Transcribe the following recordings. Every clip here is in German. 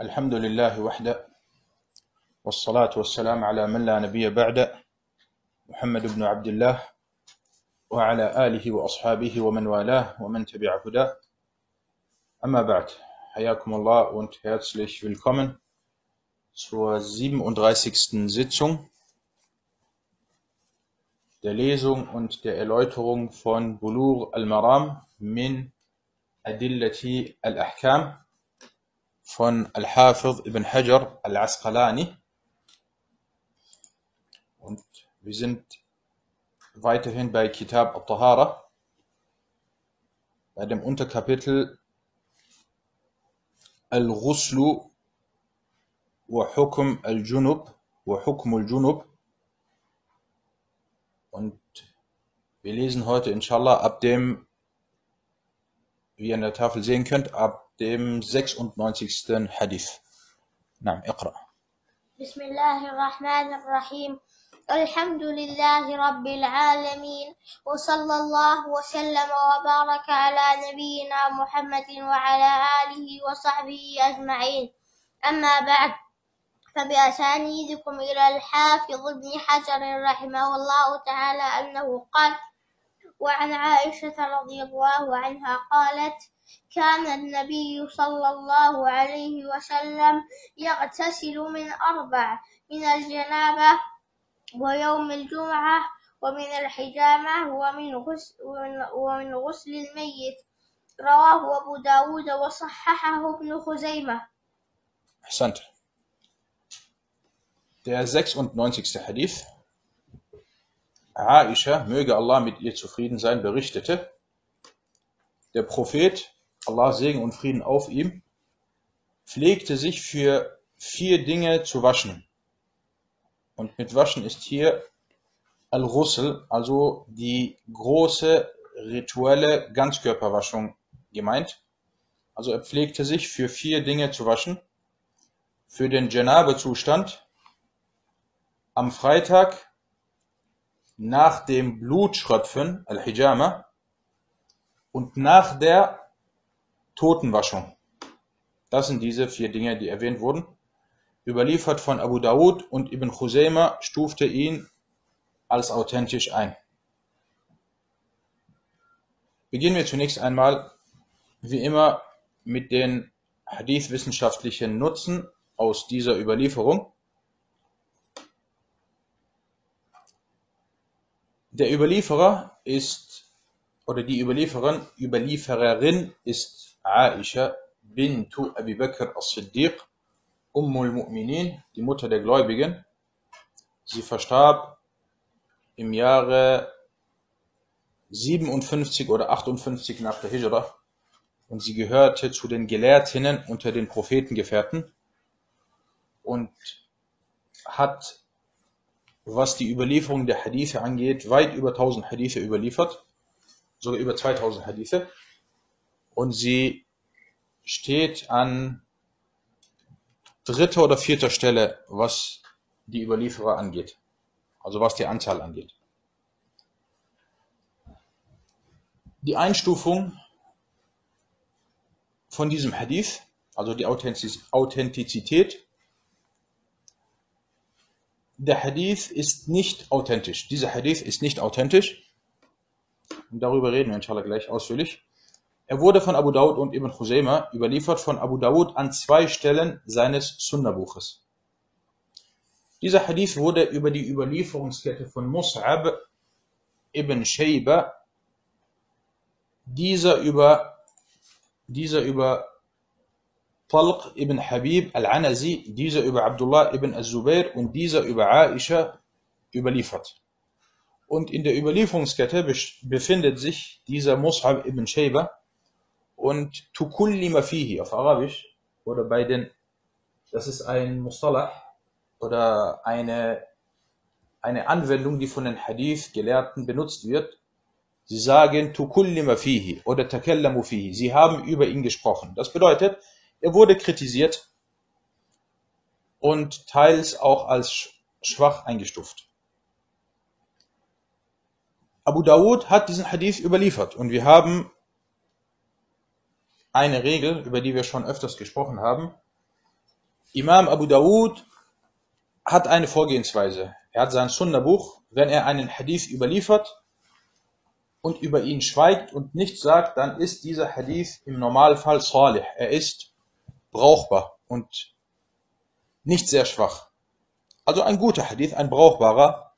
الحمد لله وحده والصلاة والسلام على من لا نبي بعد محمد بن عبد الله وعلى آله وأصحابه ومن والاه ومن تبع هداه أما بعد حياكم الله und herzlich willkommen zur 37. Sitzung der Lesung und der Erläuterung von Bulur al-Maram min Adillati al-Ahkam von Al-Hafidh ibn Hajar al-Asqalani. Und wir sind weiterhin bei Kitab al-Tahara, bei dem Unterkapitel Al-Ghuslu wa Hukm al-Junub wa Hukm al-Junub. Und wir lesen heute inshallah ab dem, wie ihr an der Tafel sehen könnt, ab dem 96. Hadith. نعم اقرأ. بسم الله الرحمن الرحيم الحمد لله رب العالمين وصلى الله وسلم وبارك على نبينا محمد وعلى آله وصحبه أجمعين أما بعد فبأسانيدكم إلى الحافظ ابن حجر رحمه الله تعالى أنه قال وعن عائشة رضي الله عنها قالت كان النبي صلى الله عليه وسلم يغتسل من أربع من الجنابة ويوم الجمعة ومن الحجامة ومن غسل, ومن غسل الميت رواه أبو داود وصححه ابن خزيمة أحسنت. Der 96. Hadith. Aisha, möge Allah mit ihr zufrieden sein, berichtete, der Prophet Allah Segen und Frieden auf ihm, pflegte sich für vier Dinge zu waschen. Und mit Waschen ist hier Al-Ghusl, also die große rituelle Ganzkörperwaschung gemeint. Also er pflegte sich für vier Dinge zu waschen. Für den Janabe-Zustand, am Freitag, nach dem Blutschröpfen, Al-Hijama, und nach der Totenwaschung. Das sind diese vier Dinge, die erwähnt wurden. Überliefert von Abu Dawud und Ibn Khuzayma stufte ihn als authentisch ein. Beginnen wir zunächst einmal, wie immer, mit den hadith-wissenschaftlichen Nutzen aus dieser Überlieferung. Der Überlieferer ist, oder die Überlieferin, Überliefererin ist Aisha bintu Abi Bakr as-Siddiq, Ummul Mu'minin, die Mutter der Gläubigen. Sie verstarb im Jahre 57 oder 58 nach der Hijra und sie gehörte zu den Gelehrtinnen unter den Prophetengefährten und hat, was die Überlieferung der Hadithe angeht, weit über 1000 Hadithe überliefert, sogar über 2000 Hadithe und sie steht an dritter oder vierter Stelle, was die Überlieferer angeht. Also was die Anzahl angeht. Die Einstufung von diesem Hadith, also die Authentizität, der Hadith ist nicht authentisch. Dieser Hadith ist nicht authentisch. Und darüber reden wir inshallah gleich ausführlich. Er wurde von Abu Dawud und Ibn Khuzaymah überliefert von Abu Dawud an zwei Stellen seines Sunna-Buches. Dieser Hadith wurde über die Überlieferungskette von Mus'ab ibn Shayba, dieser über, dieser über Talq ibn Habib al-Anazi, dieser über Abdullah ibn Az-Zubair und dieser über Aisha überliefert. Und in der Überlieferungskette befindet sich dieser Mus'ab ibn Shayba, und tukullima fihi auf Arabisch oder bei den, das ist ein Mustalah oder eine, eine Anwendung, die von den Hadith-Gelehrten benutzt wird. Sie sagen tukullima fihi oder takallamu fihi. Sie haben über ihn gesprochen. Das bedeutet, er wurde kritisiert und teils auch als schwach eingestuft. Abu Dawud hat diesen Hadith überliefert und wir haben eine Regel, über die wir schon öfters gesprochen haben. Imam Abu Dawud hat eine Vorgehensweise. Er hat sein Sunna-Buch, wenn er einen Hadith überliefert und über ihn schweigt und nichts sagt, dann ist dieser Hadith im Normalfall salih. Er ist brauchbar und nicht sehr schwach. Also ein guter Hadith, ein brauchbarer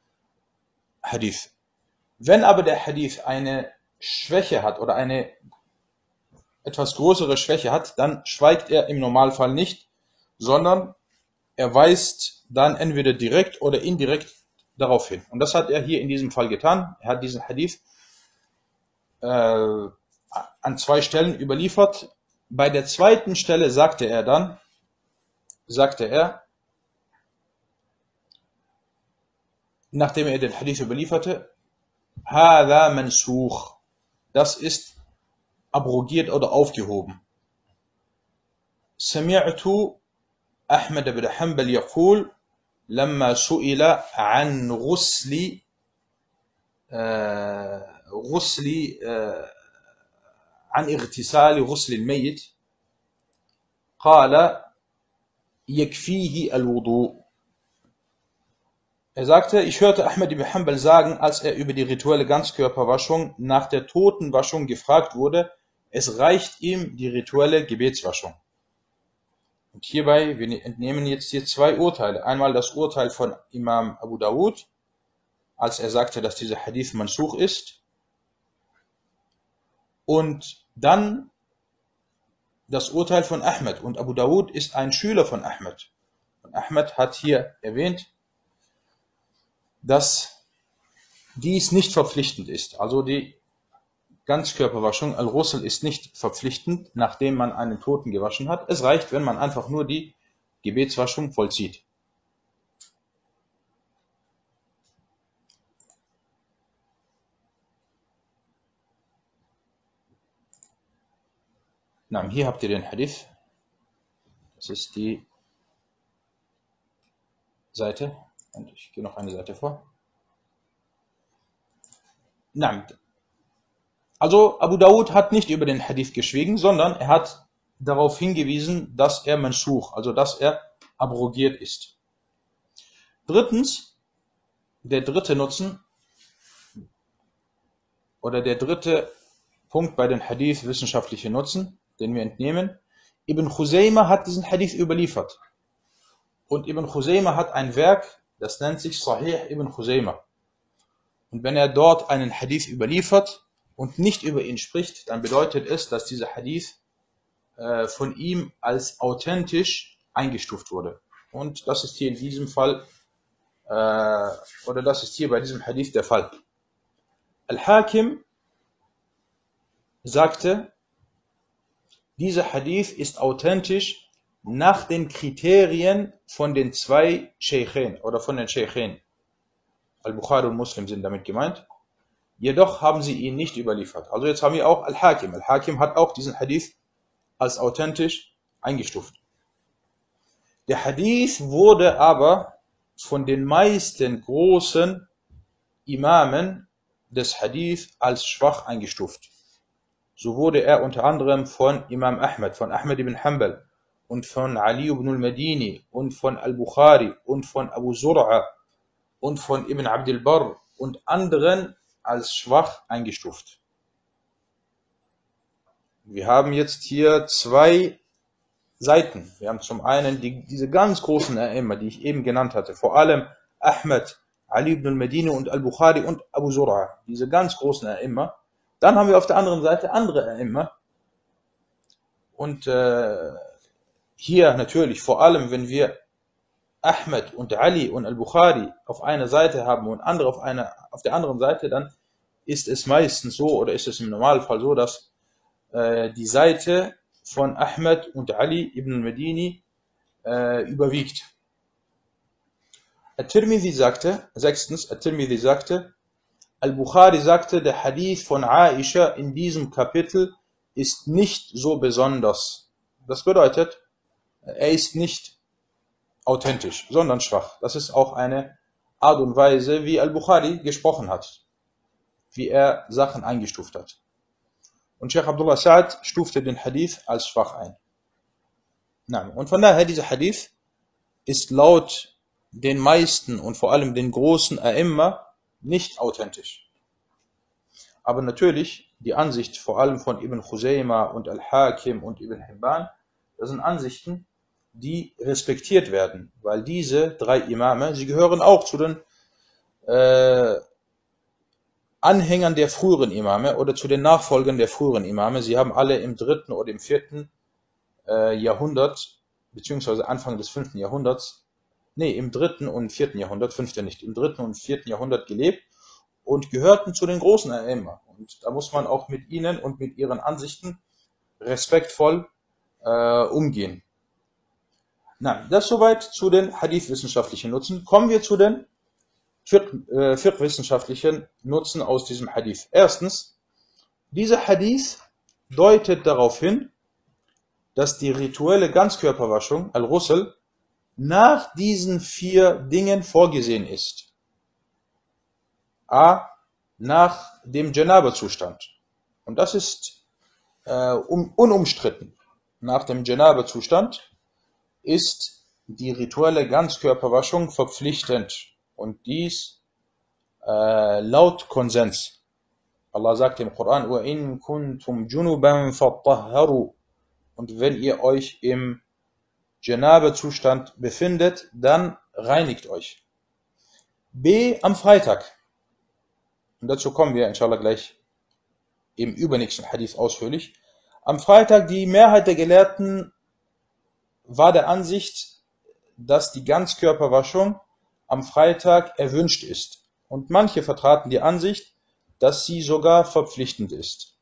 Hadith. Wenn aber der Hadith eine Schwäche hat oder eine etwas größere Schwäche hat, dann schweigt er im Normalfall nicht, sondern er weist dann entweder direkt oder indirekt darauf hin. Und das hat er hier in diesem Fall getan. Er hat diesen Hadith äh, an zwei Stellen überliefert. Bei der zweiten Stelle sagte er dann, sagte er, nachdem er den Hadith überlieferte, هذا منسوخ. Das ist abrogiert oder aufgehoben. سمعت أحمد بن حنبل يقول لما سئل عن غسل غسل عن اغتسال غسل الميت قال يكفيه الوضوء Er sagte, ich hörte Ahmed ibn Hanbal sagen, als er über die rituelle Ganzkörperwaschung nach der Totenwaschung gefragt wurde, es reicht ihm die rituelle Gebetswaschung. Und hierbei, wir entnehmen jetzt hier zwei Urteile. Einmal das Urteil von Imam Abu Dawud, als er sagte, dass dieser Hadith mansuch ist. Und dann das Urteil von Ahmed. Und Abu Dawud ist ein Schüler von Ahmed. Und Ahmed hat hier erwähnt, dass dies nicht verpflichtend ist. Also die Ganzkörperwaschung, Al-Ghusl, ist nicht verpflichtend, nachdem man einen Toten gewaschen hat. Es reicht, wenn man einfach nur die Gebetswaschung vollzieht. Na, hier habt ihr den Hadith. Das ist die Seite. Und ich gehe noch eine Seite vor. Na, also Abu Dawud hat nicht über den Hadith geschwiegen, sondern er hat darauf hingewiesen, dass er Mansuch, also dass er abrogiert ist. Drittens, der dritte Nutzen oder der dritte Punkt bei den Hadith wissenschaftliche Nutzen, den wir entnehmen. Ibn Khuzayma hat diesen Hadith überliefert. Und Ibn Khuzayma hat ein Werk, das nennt sich Sahih ibn Khuzayma. Und wenn er dort einen Hadith überliefert und nicht über ihn spricht, dann bedeutet es, dass dieser Hadith äh, von ihm als authentisch eingestuft wurde. Und das ist hier in diesem Fall, äh, oder das ist hier bei diesem Hadith der Fall. Al-Hakim sagte, dieser Hadith ist authentisch nach den Kriterien von den zwei Sheikhen oder von den Sheikhen. Al-Bukhari und Muslim sind damit gemeint. Jedoch haben sie ihn nicht überliefert. Also jetzt haben wir auch Al-Hakim. Al-Hakim hat auch diesen Hadith als authentisch eingestuft. Der Hadith wurde aber von den meisten großen Imamen des Hadith als schwach eingestuft. So wurde er unter anderem von Imam Ahmad, von Ahmad ibn Hanbal, und von Ali ibn al-Madini und von al-Bukhari und von Abu Zur'a und von Ibn Abdul Barr und anderen als schwach eingestuft. Wir haben jetzt hier zwei Seiten. Wir haben zum einen die, diese ganz großen A'imma, die ich eben genannt hatte, vor allem Ahmed, Ali ibn al-Madini und al-Bukhari und Abu Zur'a, diese ganz großen A'imma. Dann haben wir auf der anderen Seite andere A'imma. Und äh, hier natürlich, vor allem wenn wir Ahmed und Ali und Al-Bukhari auf einer Seite haben und andere auf, einer, auf der anderen Seite, dann ist es meistens so oder ist es im Normalfall so, dass äh, die Seite von Ahmed und Ali ibn al-Madini äh, überwiegt. At-Tirmidhi sagte, sechstens, At-Tirmidhi sagte, Al-Bukhari sagte, der Hadith von Aisha in diesem Kapitel ist nicht so besonders. Das bedeutet, er ist nicht authentisch, sondern schwach. Das ist auch eine Art und Weise, wie Al-Bukhari gesprochen hat, wie er Sachen eingestuft hat. Und Sheikh Abdullah Sa'ad stufte den Hadith als schwach ein. Und von daher, dieser Hadith ist laut den meisten und vor allem den großen A'imma nicht authentisch. Aber natürlich, die Ansicht vor allem von Ibn Khuzayma und Al-Hakim und Ibn Hibban, das sind Ansichten, die respektiert werden, weil diese drei Imame, sie gehören auch zu den äh, Anhängern der früheren Imame oder zu den Nachfolgern der früheren Imame. Sie haben alle im dritten oder im vierten äh, Jahrhundert, beziehungsweise Anfang des fünften Jahrhunderts, nee, im dritten und vierten Jahrhundert, fünfte nicht, im dritten und vierten Jahrhundert gelebt und gehörten zu den großen A'imma. Und da muss man auch mit ihnen und mit ihren Ansichten respektvoll äh, umgehen. Na, das soweit zu den Hadith-wissenschaftlichen Nutzen. Kommen wir zu den Fiqh-wissenschaftlichen äh, Nutzen aus diesem Hadith. Erstens, dieser Hadith deutet darauf hin, dass die rituelle Ganzkörperwaschung, Al-Ghusl, nach diesen vier Dingen vorgesehen ist. A. Nach dem Janaba-Zustand. Und das ist äh, um, unumstritten. Nach dem Janaba-Zustand ist die rituelle Ganzkörperwaschung verpflichtend und dies äh, laut Konsens. Allah sagt im Koran: "Wa kuntum junuban. Und wenn ihr euch im Janabe-Zustand befindet, dann reinigt euch. B am Freitag. Und dazu kommen wir inshallah gleich im übernächsten Hadith ausführlich. Am Freitag die Mehrheit der Gelehrten war der Ansicht, dass die Ganzkörperwaschung am Freitag erwünscht ist. Und manche vertraten die Ansicht, dass sie sogar verpflichtend ist.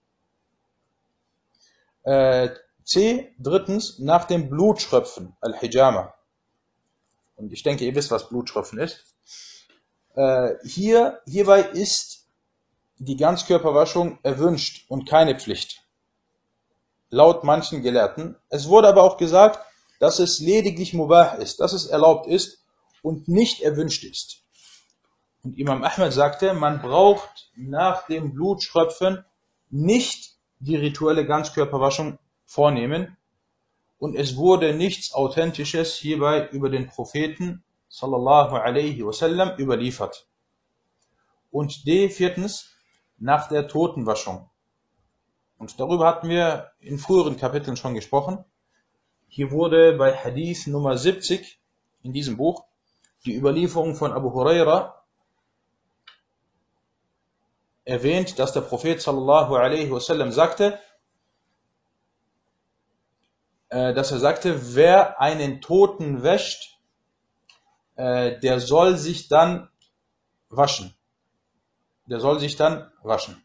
Äh, C. Drittens, nach dem Blutschröpfen, Al-Hijama. Und ich denke, ihr wisst, was Blutschröpfen ist. Äh, hier, hierbei ist die Ganzkörperwaschung erwünscht und keine Pflicht. Laut manchen Gelehrten. Es wurde aber auch gesagt, dass es lediglich mubah ist, dass es erlaubt ist und nicht erwünscht ist. Und Imam Ahmed sagte, man braucht nach dem Blutschröpfen nicht die rituelle Ganzkörperwaschung vornehmen. Und es wurde nichts Authentisches hierbei über den Propheten sallallahu alaihi wasallam überliefert. Und D, viertens, nach der Totenwaschung. Und darüber hatten wir in früheren Kapiteln schon gesprochen. Hier wurde bei Hadith Nummer 70 in diesem Buch die Überlieferung von Abu Huraira erwähnt, dass der Prophet sallallahu alaihi wasallam sagte, äh, dass er sagte, wer einen Toten wäscht, äh, der soll sich dann waschen. Der soll sich dann waschen.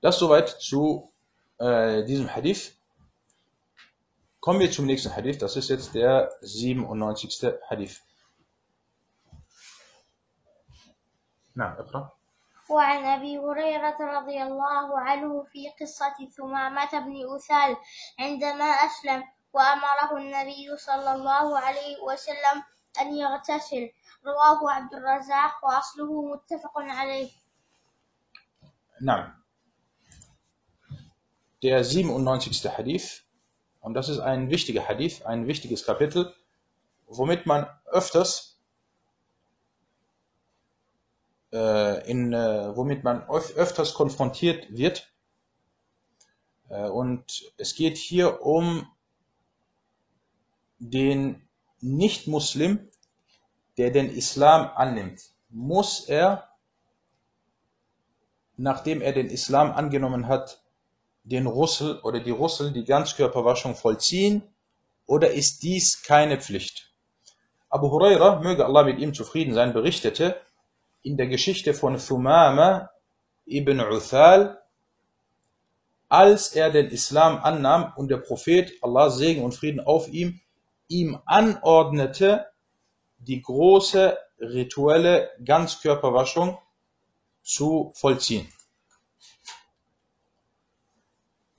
Das soweit zu äh, diesem Hadith. Kommen wir zum nächsten Hadith. Das ist jetzt der 97. Hadith. نعم اقرأ وعن أبي هريرة رضي الله عنه في قصة ثمامة بن أثال عندما أسلم وأمره النبي صلى الله عليه وسلم أن يغتسل رواه عبد الرزاق وأصله متفق عليه نعم Der 97. Hadith Und das ist ein wichtiger Hadith, ein wichtiges Kapitel, womit man öfters äh, in, äh, womit man öf öfters konfrontiert wird. Äh, und es geht hier um den Nicht-Muslim, der den Islam annimmt. Muss er, nachdem er den Islam angenommen hat, den Russel oder die Russel die Ganzkörperwaschung vollziehen oder ist dies keine Pflicht? Abu Huraira, möge Allah mit ihm zufrieden sein, berichtete in der Geschichte von Thumama ibn Uthal, als er den Islam annahm und der Prophet, Allah Segen und Frieden auf ihm, ihm anordnete, die große rituelle Ganzkörperwaschung zu vollziehen.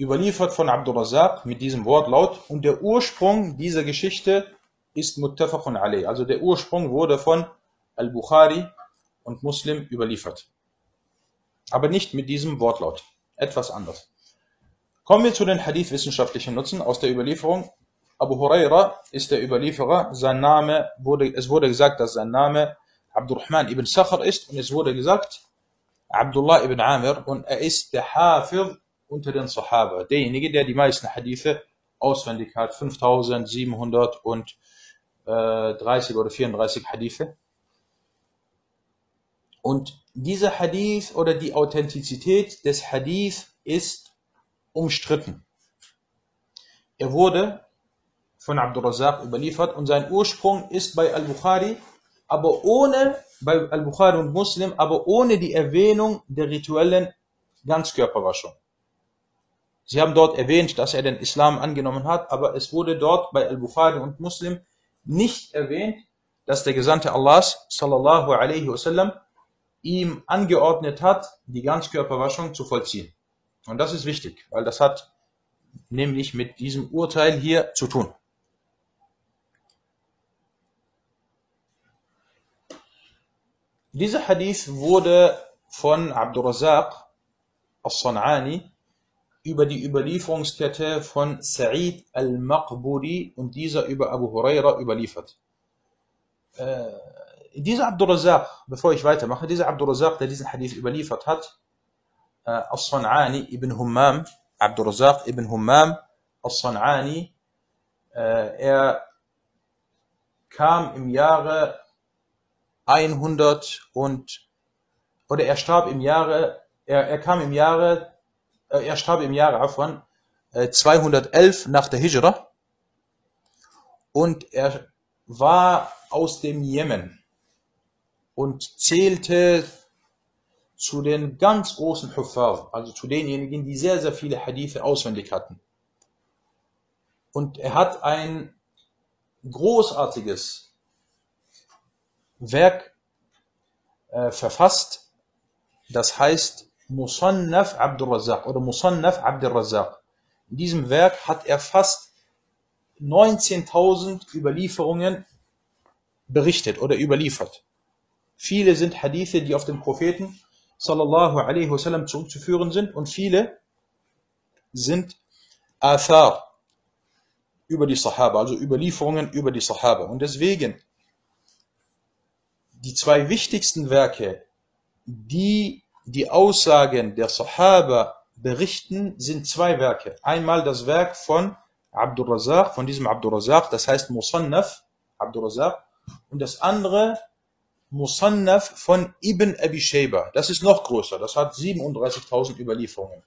überliefert von Abdul Razak mit diesem Wortlaut und der Ursprung dieser Geschichte ist muttafaqun alayh. Also der Ursprung wurde von Al-Bukhari und Muslim überliefert. Aber nicht mit diesem Wortlaut. Etwas anders. Kommen wir zu den Hadith-wissenschaftlichen Nutzen aus der Überlieferung. Abu Huraira ist der Überlieferer. Sein Name wurde, es wurde gesagt, dass sein Name Abdurrahman ibn Sakhar ist und es wurde gesagt Abdullah ibn Amir und er ist der Hafid unter den Sahaba. Derjenige, der die meisten Hadithe auswendig hat. 5730 oder 34 Hadithe. Und dieser Hadith oder die Authentizität des Hadith ist umstritten. Er wurde von Abdurrazzaq überliefert und sein Ursprung ist bei Al-Bukhari, aber ohne, bei Al-Bukhari und Muslim, aber ohne die Erwähnung der rituellen Ganzkörperwaschung. Sie haben dort erwähnt, dass er den Islam angenommen hat, aber es wurde dort bei Al-Bukhari und Muslim nicht erwähnt, dass der Gesandte Allahs, sallallahu alaihi wasallam, ihm angeordnet hat, die Ganzkörperwaschung zu vollziehen. Und das ist wichtig, weil das hat nämlich mit diesem Urteil hier zu tun. Dieser Hadith wurde von Abdurrazaq al-San'ani über die Überlieferungskette von Sa'id al-Maqburi und dieser über Abu Huraira überliefert. Äh, dieser Abdurrazaq, bevor ich weitermache, dieser Abdurrazaq, der diesen Hadith überliefert hat, äh, As-San'ani ibn Hummam, Abdurrazaq ibn Hummam, As-San'ani, äh, er kam im Jahre 100 und, oder er starb im Jahre, er, er kam im Jahre, äh, er starb im Jahre Afwan, 211 nach der Hijra und er war aus dem Jemen und zählte zu den ganz großen Huffar, also zu denjenigen, die sehr, sehr viele Hadithe auswendig hatten. Und er hat ein großartiges Werk äh, verfasst, das heißt Musannaf Abdul Razak oder Musannaf Abdul Razak. In diesem Werk hat er fast 19.000 Überlieferungen berichtet oder überliefert. Viele sind Hadithe, die auf den Propheten sallallahu alaihi wasallam zurückzuführen sind und viele sind Athar über die Sahaba, also Überlieferungen über die Sahaba. Und deswegen die zwei wichtigsten Werke, die die Aussagen der Sahaba berichten, sind zwei Werke. Einmal das Werk von Abdul Razak, von diesem Abdul Razak, das heißt Musannaf Abdul Razak, und das andere Musannaf von Ibn Abi Shayba. Das ist noch größer, das hat 37.000 Überlieferungen.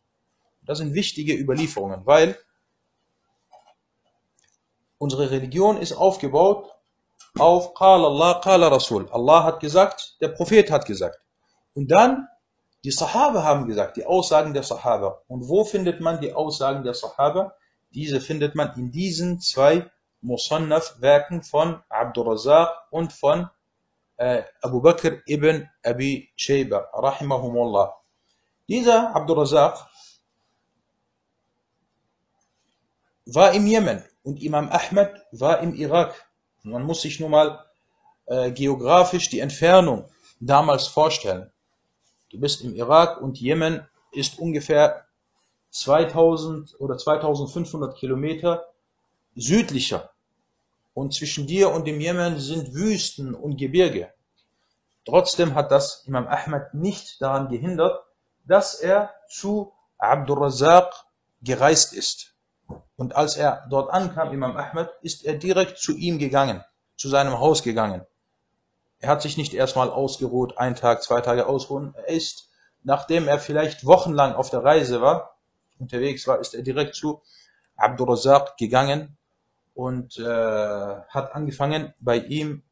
Das sind wichtige Überlieferungen, weil unsere Religion ist aufgebaut auf Qala Allah, Qala Rasul. Allah hat gesagt, der Prophet hat gesagt. Und dann die Sahaba haben gesagt, die Aussagen der Sahaba. Und wo findet man die Aussagen der Sahaba? Diese findet man in diesen zwei Musannaf-Werken von Abdul Razak und von äh, Abu Bakr ibn Abi Shayba, rahimahumullah. Dieser Abdul Razak war im Jemen und Imam Ahmed war im Irak. Man muss sich nur mal äh, geografisch die Entfernung damals vorstellen. Du bist im Irak und Jemen ist ungefähr 2000 oder 2500 Kilometer südlicher und zwischen dir und dem Jemen sind Wüsten und Gebirge. Trotzdem hat das Imam Ahmad nicht daran gehindert, dass er zu Abdul Razak gereist ist. Und als er dort ankam, Imam Ahmad, ist er direkt zu ihm gegangen, zu seinem Haus gegangen. Er hat sich nicht erstmal ausgeruht, ein Tag, zwei Tage ausruhen. Er ist, nachdem er vielleicht wochenlang auf der Reise war, unterwegs war, ist er direkt zu Abdul Razak gegangen und äh, hat angefangen bei ihm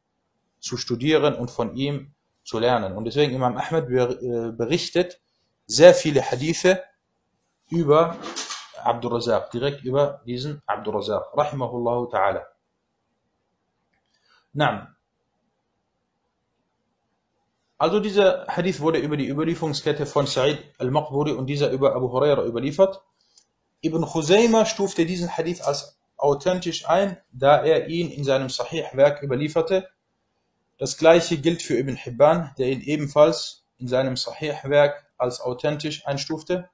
zu studieren und von ihm zu lernen. Und deswegen Imam Ahmed äh, berichtet sehr viele Hadithe über Abdul Razak, direkt über diesen Abdul Razak, rahimahullah ta'ala. Naam. Also dieser Hadith wurde über die Überlieferungskette von Sa'id al-Maqburi und dieser über Abu Huraira überliefert. Ibn Khuzayma stufte diesen Hadith als authentisch ein, da er ihn in seinem Sahih-Werk überlieferte. Das gleiche gilt für Ibn Hibban, der ihn ebenfalls in seinem Sahih-Werk als authentisch einstufte.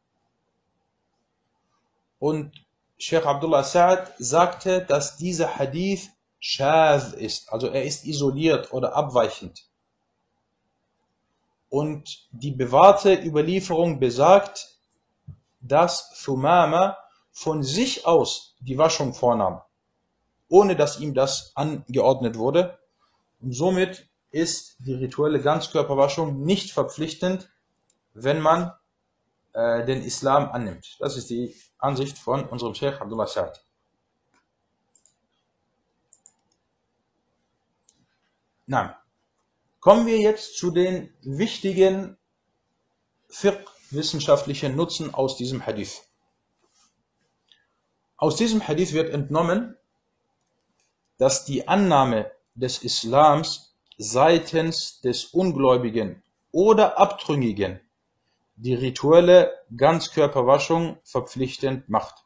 Und Sheikh Abdullah Sa'ad sagte, dass dieser Hadith shaz ist, also er ist isoliert oder abweichend. Und die bewahrte Überlieferung besagt, dass Thumama von sich aus die Waschung vornahm, ohne dass ihm das angeordnet wurde. Und somit ist die rituelle Ganzkörperwaschung nicht verpflichtend, wenn man äh, den Islam annimmt. Das ist die Ansicht von unserem Sheikh Abdullah Sa'ad. Na, kommen wir jetzt zu den wichtigen Fiqh-wissenschaftlichen Nutzen aus diesem Hadith. Aus diesem Hadith wird entnommen, dass die Annahme des Islams seitens des Ungläubigen oder Abtrünnigen die rituelle Ganzkörperwaschung verpflichtend macht.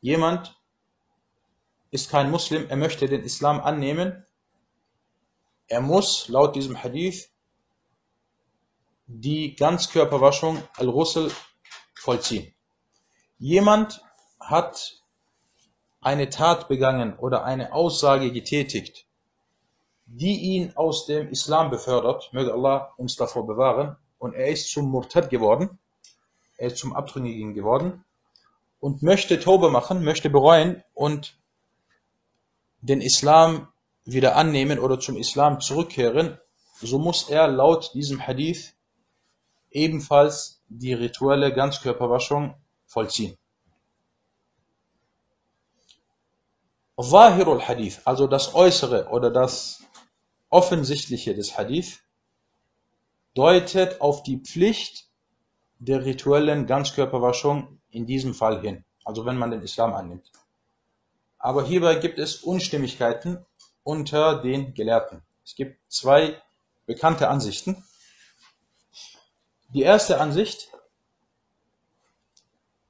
Jemand ist kein Muslim, er möchte den Islam annehmen, er muss laut diesem Hadith die Ganzkörperwaschung al-Ghusl vollziehen. Jemand hat eine Tat begangen oder eine Aussage getätigt, die ihn aus dem Islam befördert, möge Allah uns davor bewahren, und er ist zum Murtad geworden, er ist zum Abtrünnigen geworden und möchte Tobe machen, möchte bereuen und den Islam wieder annehmen oder zum Islam zurückkehren, so muss er laut diesem Hadith ebenfalls die rituelle Ganzkörperwaschung vollziehen. Zahirul Hadith, also das Äußere oder das Offensichtliche des Hadith, deutet auf die Pflicht der rituellen Ganzkörperwaschung in diesem Fall hin, also wenn man den Islam annimmt. Aber hierbei gibt es Unstimmigkeiten unter den Gelehrten. Es gibt zwei bekannte Ansichten. Die erste Ansicht,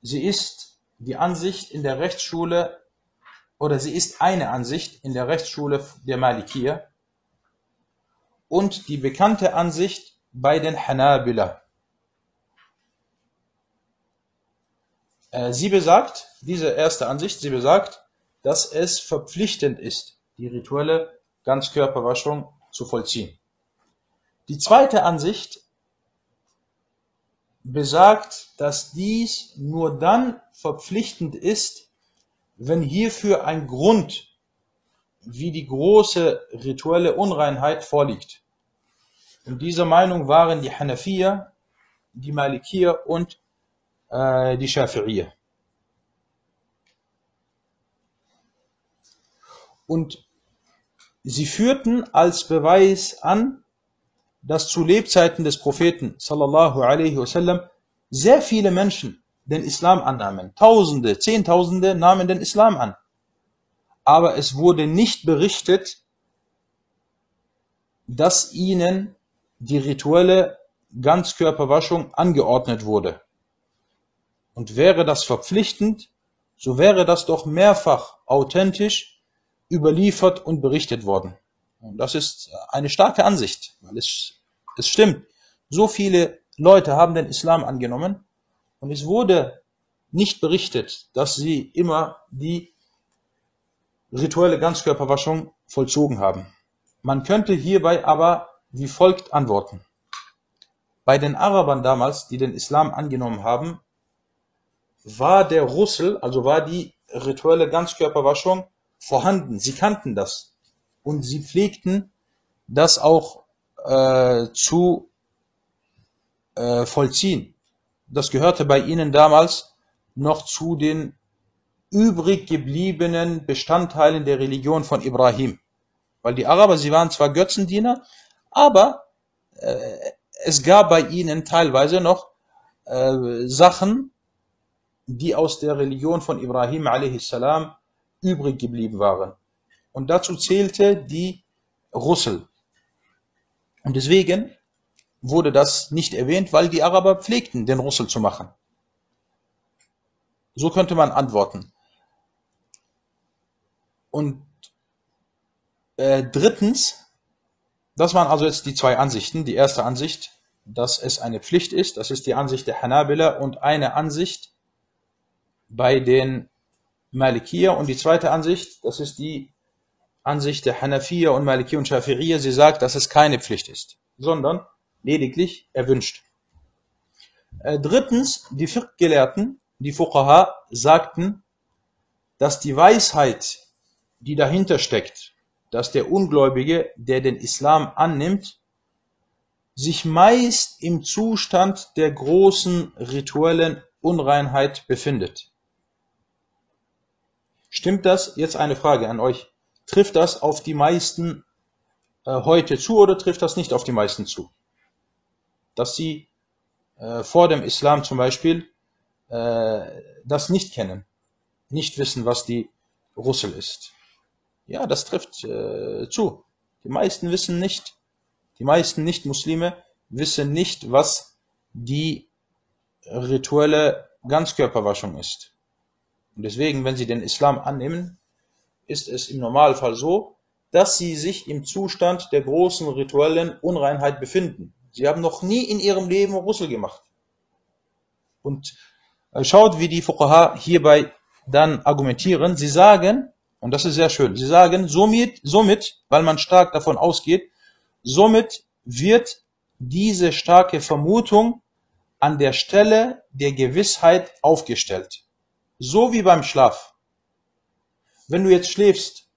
sie ist die Ansicht in der Rechtsschule oder sie ist eine Ansicht in der Rechtsschule der Malikier und die bekannte Ansicht bei den Hanabila. Äh, sie besagt, diese erste Ansicht, sie besagt, dass es verpflichtend ist, die rituelle Ganzkörperwaschung zu vollziehen. Die zweite Ansicht besagt, dass dies nur dann verpflichtend ist, wenn hierfür ein Grund wie die große rituelle Unreinheit vorliegt. Und dieser Meinung waren die Hanafiya, die Malikiya und äh, die Schafi'iyya. Und sie führten als Beweis an, dass zu Lebzeiten des Propheten sallallahu alaihi wasallam sehr viele Menschen den Islam annahmen. Tausende, Zehntausende nahmen den Islam an. Aber es wurde nicht berichtet, dass ihnen die rituelle Ganzkörperwaschung angeordnet wurde. Und wäre das verpflichtend, so wäre das doch mehrfach authentisch überliefert und berichtet worden. Und das ist eine starke Ansicht, weil es, es stimmt. So viele Leute haben den Islam angenommen und es wurde nicht berichtet, dass sie immer die rituelle Ganzkörperwaschung vollzogen haben. Man könnte hierbei aber wie folgt antworten. Bei den Arabern damals, die den Islam angenommen haben, war der Russel, also war die rituelle Ganzkörperwaschung vorhanden. Sie kannten das und sie pflegten das auch äh, zu äh, vollziehen. Das gehörte bei ihnen damals noch zu den übrig gebliebenen Bestandteilen der Religion von Ibrahim. Weil die Araber, sie waren zwar Götzendiener, aber äh, es gab bei ihnen teilweise noch äh, Sachen, die aus der Religion von Ibrahim a.s. übrig geblieben waren. Und dazu zählte die Russel. Und deswegen wurde das nicht erwähnt, weil die Araber pflegten, den Russel zu machen. So könnte man antworten. Und äh, drittens, das waren also jetzt die zwei Ansichten. Die erste Ansicht, dass es eine Pflicht ist, das ist die Ansicht der Hanabila und eine Ansicht bei den Malikiya und die zweite Ansicht, das ist die Ansicht der Hanafiya und Malikiya und Shafi'iyya, sie sagt, dass es keine Pflicht ist, sondern lediglich erwünscht. Äh, drittens, die Fiqh-Gelehrten, die Fuqaha, sagten, dass die Weisheit, die dahinter steckt, dass der Ungläubige, der den Islam annimmt, sich meist im Zustand der großen rituellen Unreinheit befindet. Stimmt das? Jetzt eine Frage an euch. Trifft das auf die meisten äh, heute zu oder trifft das nicht auf die meisten zu? Dass sie äh, vor dem Islam zum Beispiel äh, das nicht kennen, nicht wissen, was die Russel ist. Ja, das trifft äh, zu. Die meisten wissen nicht, die meisten Nicht-Muslime wissen nicht, was die rituelle Ganzkörperwaschung ist. Und deswegen, wenn sie den Islam annehmen, ist es im Normalfall so, dass sie sich im Zustand der großen rituellen Unreinheit befinden. Sie haben noch nie in ihrem Leben Russel gemacht. Und äh, schaut, wie die Fuqaha hierbei dann argumentieren. Sie sagen, und das ist sehr schön, sie sagen, somit, somit, weil man stark davon ausgeht, somit wird diese starke Vermutung an der Stelle der Gewissheit aufgestellt. So wie beim Schlaf. Wenn du jetzt schläfst,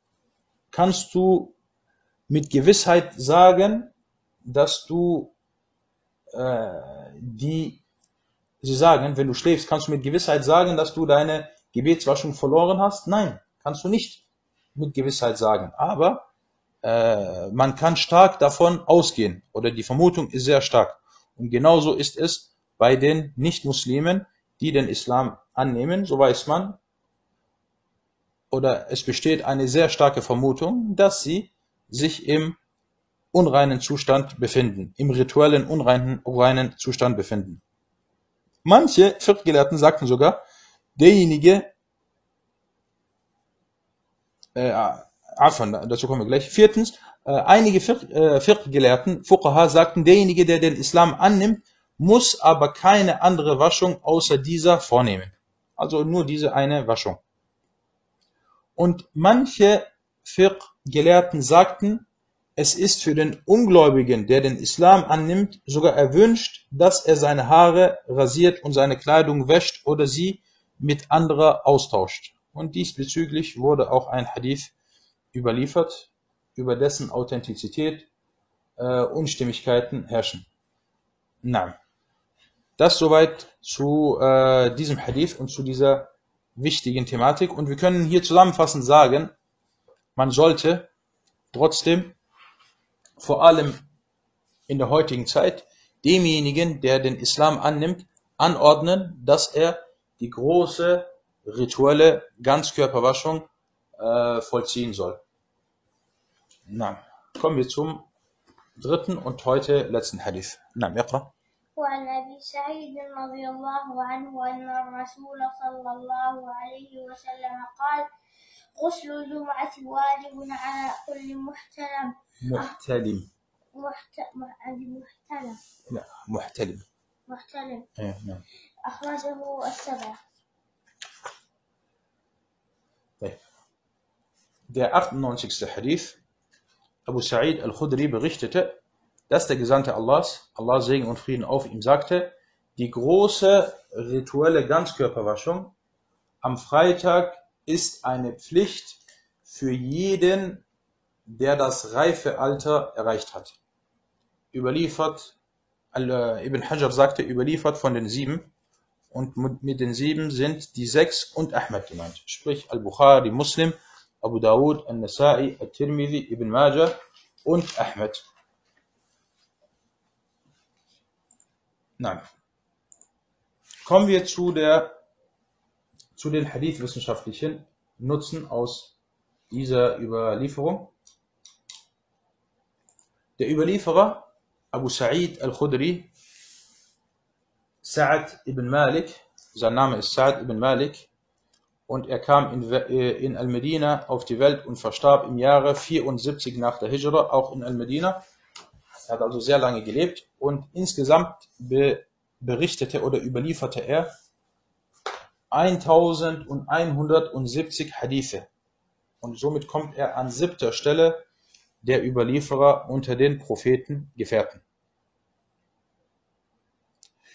kannst du mit Gewissheit sagen, dass du äh, die, sie sagen, wenn du schläfst, kannst du mit Gewissheit sagen, dass du deine Gebetswaschung verloren hast? Nein, kannst du nicht mit Gewissheit sagen. Aber äh, man kann stark davon ausgehen oder die Vermutung ist sehr stark. Und genauso ist es bei den Nicht-Muslimen, die den Islam annehmen, so weiß man, oder es besteht eine sehr starke Vermutung, dass sie sich im unreinen Zustand befinden, im rituellen unreinen, unreinen Zustand befinden. Manche Viertgelehrten sagten sogar, derjenige, äh, Afan, dazu kommen wir gleich. Viertens, äh, einige Fiqh-Gelehrten, Fuqaha, sagten, derjenige, der den Islam annimmt, muss aber keine andere Waschung außer dieser vornehmen. Also nur diese eine Waschung. Und manche Fiqh-Gelehrten sagten, es ist für den Ungläubigen, der den Islam annimmt, sogar erwünscht, dass er seine Haare rasiert und seine Kleidung wäscht oder sie mit anderer austauscht. Und diesbezüglich wurde auch ein Hadith überliefert, über dessen Authentizität äh, Unstimmigkeiten herrschen. Nein. Das soweit zu äh, diesem Hadith und zu dieser wichtigen Thematik. Und wir können hier zusammenfassend sagen, man sollte trotzdem vor allem in der heutigen Zeit demjenigen, der den Islam annimmt, anordnen, dass er die große rituelle Ganzkörperwaschung äh, vollziehen soll. Na, kommen wir zum dritten und heute letzten Hadith. Na, اقرأ. وعن أبي سعيد رضي الله عنه أن الرسول صلى الله عليه وسلم قال غسل الجمعة واجب على كل محتلم محتلم محت... محتلم لا محتلم محتلم إيه، نعم أخرجه السبعة. Der 98. Hadith, Abu Sa'id al-Khudri berichtete, dass der Gesandte Allahs, Allah Segen und Frieden auf ihm, sagte, die große rituelle Ganzkörperwaschung am Freitag ist eine Pflicht für jeden, der das reife Alter erreicht hat. Überliefert, Al- Ibn Hajar sagte, überliefert von den sieben, und mit den sieben sind die sechs und Ahmed gemeint. Sprich Al-Bukhari, Muslim, Abu Dawud, Al-Nasa'i, Al-Tirmidhi, Ibn Majah und Ahmed. Nein. Kommen wir zu der zu den Hadith-wissenschaftlichen Nutzen aus dieser Überlieferung. Der Überlieferer Abu Sa'id al-Khudri Sa'ad ibn Malik, sein Name ist Sa'ad ibn Malik, und er kam in, äh, in Al-Medina auf die Welt und verstarb im Jahre 74 nach der Hijra, auch in Al-Medina. Er hat also sehr lange gelebt und insgesamt be berichtete oder überlieferte er 1170 Hadithe. Und somit kommt er an siebter Stelle der Überlieferer unter den Propheten Gefährten.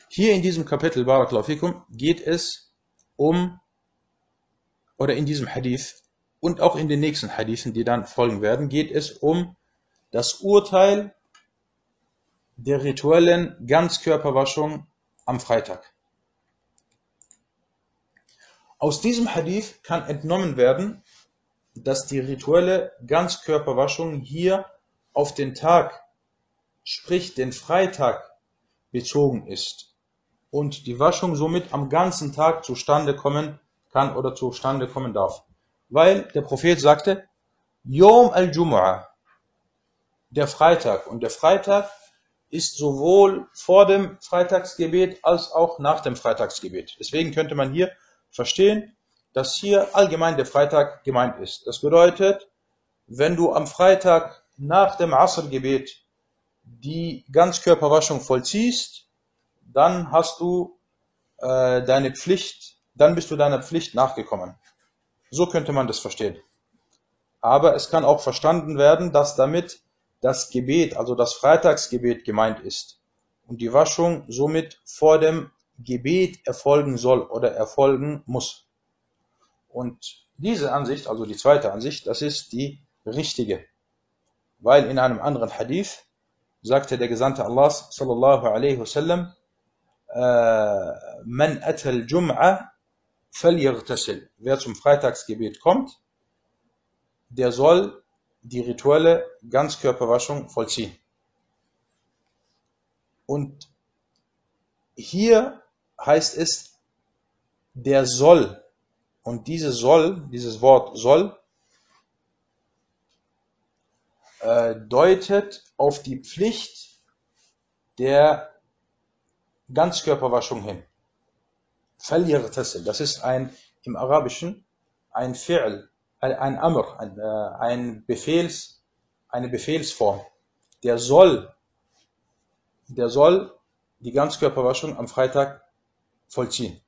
Hier in diesem Kapitel, Barakallahu geht es um oder in diesem Hadith und auch in den nächsten Hadithen, die dann folgen werden, geht es um das Urteil der rituellen Ganzkörperwaschung am Freitag. Aus diesem Hadith kann entnommen werden, dass die rituelle Ganzkörperwaschung hier auf den Tag, sprich den Freitag, bezogen ist und die Waschung somit am ganzen Tag zustande kommen kann oder zustande kommen darf. Weil der Prophet sagte, Yom al-Jumu'ah, der Freitag. Und der Freitag ist sowohl vor dem Freitagsgebet als auch nach dem Freitagsgebet. Deswegen könnte man hier verstehen, dass hier allgemein der Freitag gemeint ist. Das bedeutet, wenn du am Freitag nach dem Asr-Gebet die Ganzkörperwaschung vollziehst, dann hast du äh, deine Pflicht dann bist du deiner Pflicht nachgekommen. So könnte man das verstehen. Aber es kann auch verstanden werden, dass damit das Gebet, also das Freitagsgebet gemeint ist und die Waschung somit vor dem Gebet erfolgen soll oder erfolgen muss. Und diese Ansicht, also die zweite Ansicht, das ist die richtige. Weil in einem anderen Hadith sagte der Gesandte Allahs sallallahu alaihi wasallam, man atal jum'a فَلْيَغْتَسِلْ Wer zum Freitagsgebet kommt, der soll die rituelle Ganzkörperwaschung vollziehen. Und hier heißt es, der soll, und dieses soll, dieses Wort soll, äh, deutet auf die Pflicht der Ganzkörperwaschung hin. فَلْيَغْتَسِلْ Das ist ein, im Arabischen ein Fi'l, ein Amr, ein, äh, ein Befehls, eine Befehlsform. Der soll, der soll die Ganzkörperwaschung am Freitag vollziehen.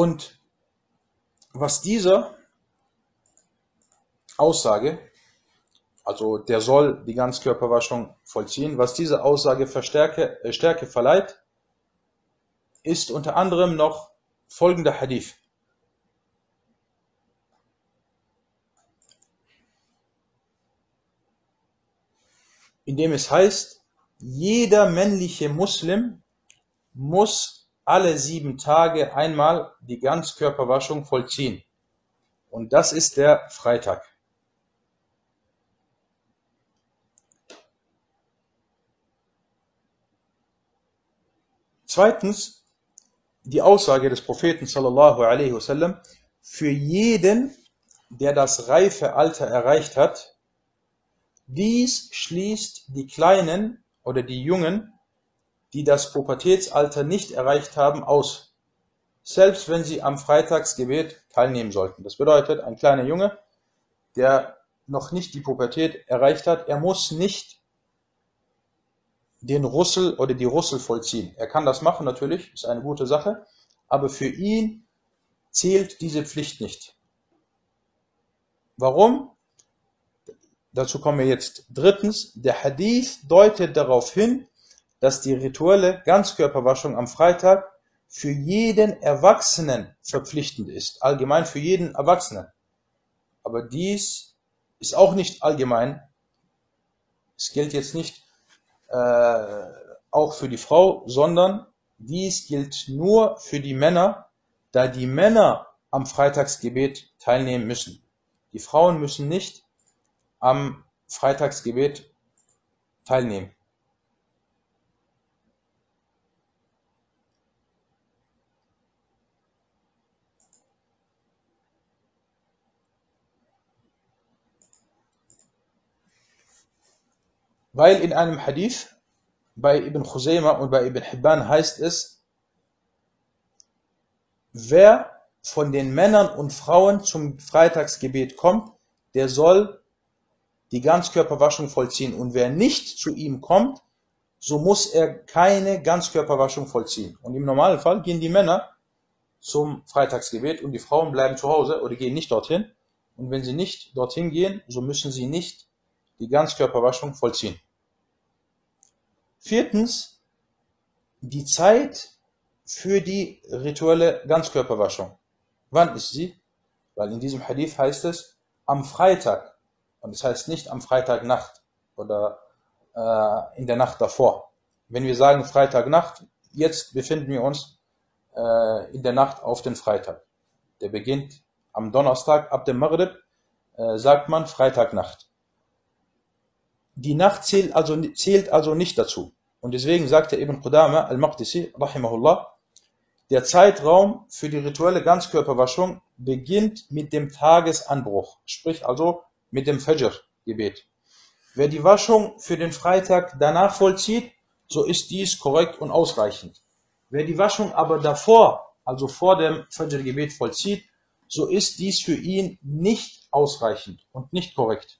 Und was dieser Aussage, also der soll die Ganzkörperwaschung vollziehen, was diese Aussage Verstärke, äh, Stärke verleiht, ist unter anderem noch folgender Hadith. in dem es heißt, jeder männliche Muslim muss alle sieben Tage einmal die Ganzkörperwaschung vollziehen. Und das ist der Freitag. Zweitens, die Aussage des Propheten sallallahu alaihi wasallam, für jeden, der das reife Alter erreicht hat, dies schließt die Kleinen oder die Jungen die das Pubertätsalter nicht erreicht haben, aus, selbst wenn sie am Freitagsgebet teilnehmen sollten. Das bedeutet, ein kleiner Junge, der noch nicht die Pubertät erreicht hat, er muss nicht den Russel oder die Russel vollziehen. Er kann das machen natürlich, ist eine gute Sache, aber für ihn zählt diese Pflicht nicht. Warum? Dazu kommen wir jetzt. Drittens, der Hadith deutet darauf hin, dass die rituelle Ganzkörperwaschung am Freitag für jeden Erwachsenen verpflichtend ist, allgemein für jeden Erwachsenen. Aber dies ist auch nicht allgemein. Es gilt jetzt nicht äh, auch für die Frau, sondern dies gilt nur für die Männer, da die Männer am Freitagsgebet teilnehmen müssen. Die Frauen müssen nicht am Freitagsgebet teilnehmen. Weil in einem Hadith bei Ibn Khuzaymah und bei Ibn Hibban heißt es, wer von den Männern und Frauen zum Freitagsgebet kommt, der soll die Ganzkörperwaschung vollziehen. Und wer nicht zu ihm kommt, so muss er keine Ganzkörperwaschung vollziehen. Und im normalen Fall gehen die Männer zum Freitagsgebet und die Frauen bleiben zu Hause oder gehen nicht dorthin. Und wenn sie nicht dorthin gehen, so müssen sie nicht die Ganzkörperwaschung vollziehen. Viertens, die Zeit für die rituelle Ganzkörperwaschung. Wann ist sie? Weil in diesem Hadith heißt es am Freitag. Und es das heißt nicht am Freitagnacht oder äh, in der Nacht davor. Wenn wir sagen Freitagnacht, jetzt befinden wir uns äh, in der Nacht auf den Freitag. Der beginnt am Donnerstag ab dem Maghrib, äh, sagt man Freitagnacht. Die Nacht zählt also, zählt also nicht dazu. Und deswegen sagte Ibn Qudama al-Maqdisi, rahimahullah, der Zeitraum für die rituelle Ganzkörperwaschung beginnt mit dem Tagesanbruch, sprich also mit dem Fajr-Gebet. Wer die Waschung für den Freitag danach vollzieht, so ist dies korrekt und ausreichend. Wer die Waschung aber davor, also vor dem Fajr-Gebet vollzieht, so ist dies für ihn nicht ausreichend und nicht korrekt.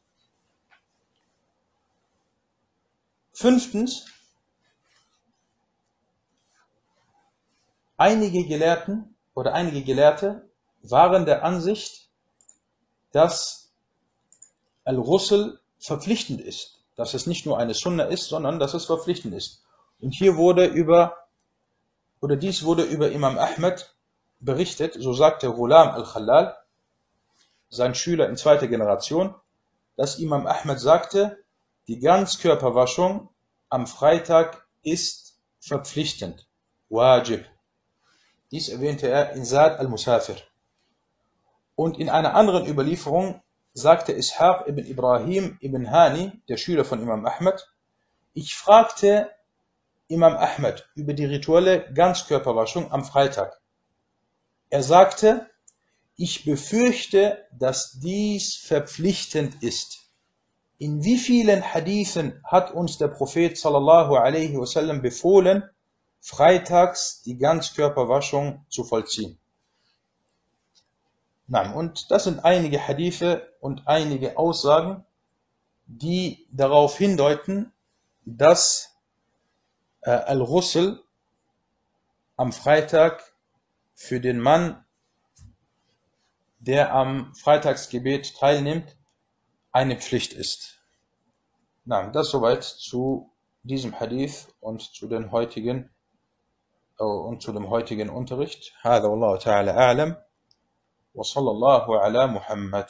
Fünftens, einige Gelehrten oder einige Gelehrte waren der Ansicht, dass Al-Ghusl verpflichtend ist, dass es nicht nur eine Sunna ist, sondern dass es verpflichtend ist. Und hier wurde über, oder dies wurde über Imam Ahmed berichtet, so sagte Ghulam al-Khalal, sein Schüler in zweiter Generation, dass Imam Ahmed sagte, die Ganzkörperwaschung am Freitag ist verpflichtend, wajib. Dies erwähnte er in Saad al-Musafir. Und in einer anderen Überlieferung sagte Ishaq ibn Ibrahim ibn Hani, der Schüler von Imam Ahmed, ich fragte Imam Ahmed über die rituelle Ganzkörperwaschung am Freitag. Er sagte, ich befürchte, dass dies verpflichtend ist. In wie vielen Hadithen hat uns der Prophet sallallahu alaihi wasallam befohlen, freitags die Ganzkörperwaschung zu vollziehen? Nein, und das sind einige Hadithe und einige Aussagen, die darauf hindeuten, dass äh, Al-Ghusl am Freitag für den Mann, der am Freitagsgebet teilnimmt, eine Pflicht ist. Nein, das soweit zu diesem Hadith und zu den heutigen und zu dem heutigen Unterricht. هذا والله تعالى أعلم وصلى الله على محمد